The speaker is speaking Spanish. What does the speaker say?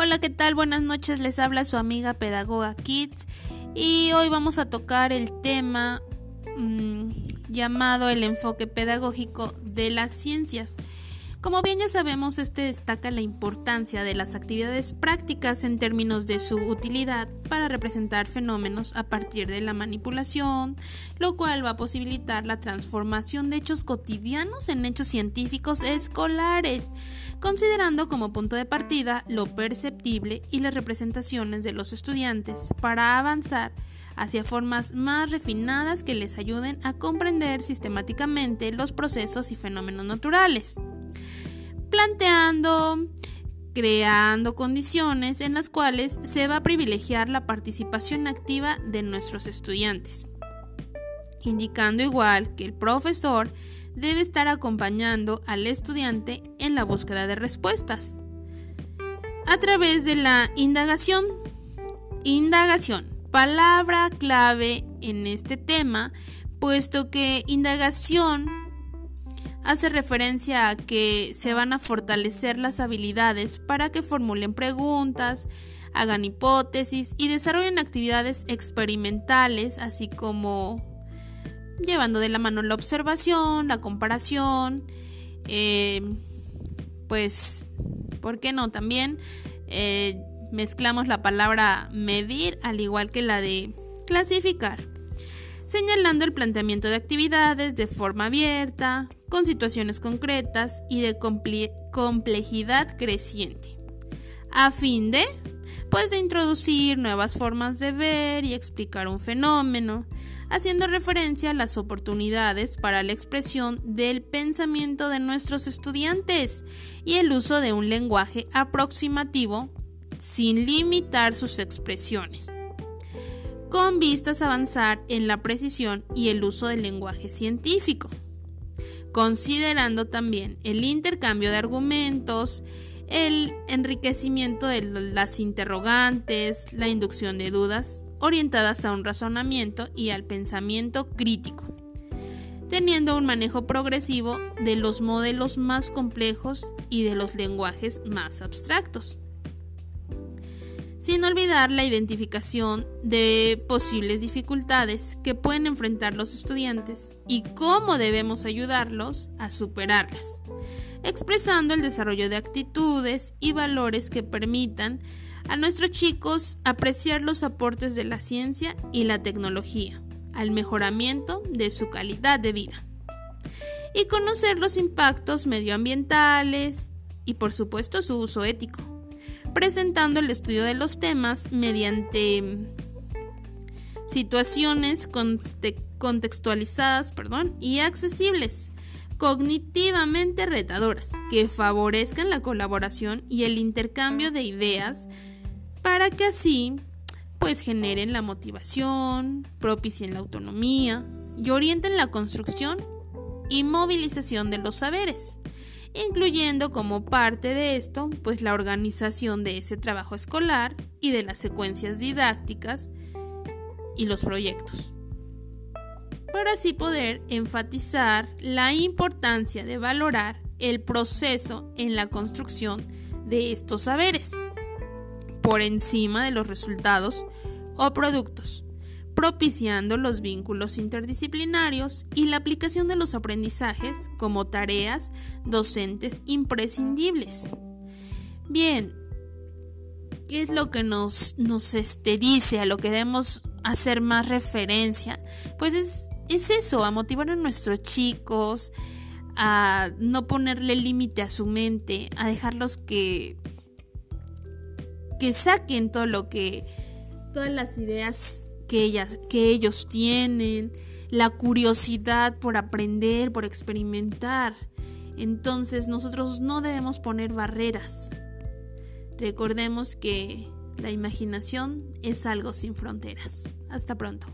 Hola, ¿qué tal? Buenas noches, les habla su amiga Pedagoga Kids y hoy vamos a tocar el tema mmm, llamado el enfoque pedagógico de las ciencias. Como bien ya sabemos, este destaca la importancia de las actividades prácticas en términos de su utilidad para representar fenómenos a partir de la manipulación, lo cual va a posibilitar la transformación de hechos cotidianos en hechos científicos escolares, considerando como punto de partida lo perceptible y las representaciones de los estudiantes para avanzar hacia formas más refinadas que les ayuden a comprender sistemáticamente los procesos y fenómenos naturales planteando, creando condiciones en las cuales se va a privilegiar la participación activa de nuestros estudiantes, indicando igual que el profesor debe estar acompañando al estudiante en la búsqueda de respuestas a través de la indagación. Indagación, palabra clave en este tema, puesto que indagación hace referencia a que se van a fortalecer las habilidades para que formulen preguntas, hagan hipótesis y desarrollen actividades experimentales, así como llevando de la mano la observación, la comparación, eh, pues, ¿por qué no? También eh, mezclamos la palabra medir al igual que la de clasificar señalando el planteamiento de actividades de forma abierta, con situaciones concretas y de complejidad creciente, a fin de, pues, de introducir nuevas formas de ver y explicar un fenómeno, haciendo referencia a las oportunidades para la expresión del pensamiento de nuestros estudiantes y el uso de un lenguaje aproximativo sin limitar sus expresiones con vistas a avanzar en la precisión y el uso del lenguaje científico, considerando también el intercambio de argumentos, el enriquecimiento de las interrogantes, la inducción de dudas orientadas a un razonamiento y al pensamiento crítico, teniendo un manejo progresivo de los modelos más complejos y de los lenguajes más abstractos sin olvidar la identificación de posibles dificultades que pueden enfrentar los estudiantes y cómo debemos ayudarlos a superarlas, expresando el desarrollo de actitudes y valores que permitan a nuestros chicos apreciar los aportes de la ciencia y la tecnología al mejoramiento de su calidad de vida y conocer los impactos medioambientales y por supuesto su uso ético presentando el estudio de los temas mediante situaciones contextualizadas perdón, y accesibles, cognitivamente retadoras, que favorezcan la colaboración y el intercambio de ideas para que así pues generen la motivación, propicien la autonomía y orienten la construcción y movilización de los saberes incluyendo como parte de esto pues la organización de ese trabajo escolar y de las secuencias didácticas y los proyectos. Para así poder enfatizar la importancia de valorar el proceso en la construcción de estos saberes por encima de los resultados o productos propiciando los vínculos interdisciplinarios y la aplicación de los aprendizajes como tareas docentes imprescindibles. Bien, ¿qué es lo que nos, nos este, dice, a lo que debemos hacer más referencia? Pues es, es eso, a motivar a nuestros chicos, a no ponerle límite a su mente, a dejarlos que, que saquen todo lo que, todas las ideas que, ellas, que ellos tienen, la curiosidad por aprender, por experimentar. Entonces nosotros no debemos poner barreras. Recordemos que la imaginación es algo sin fronteras. Hasta pronto.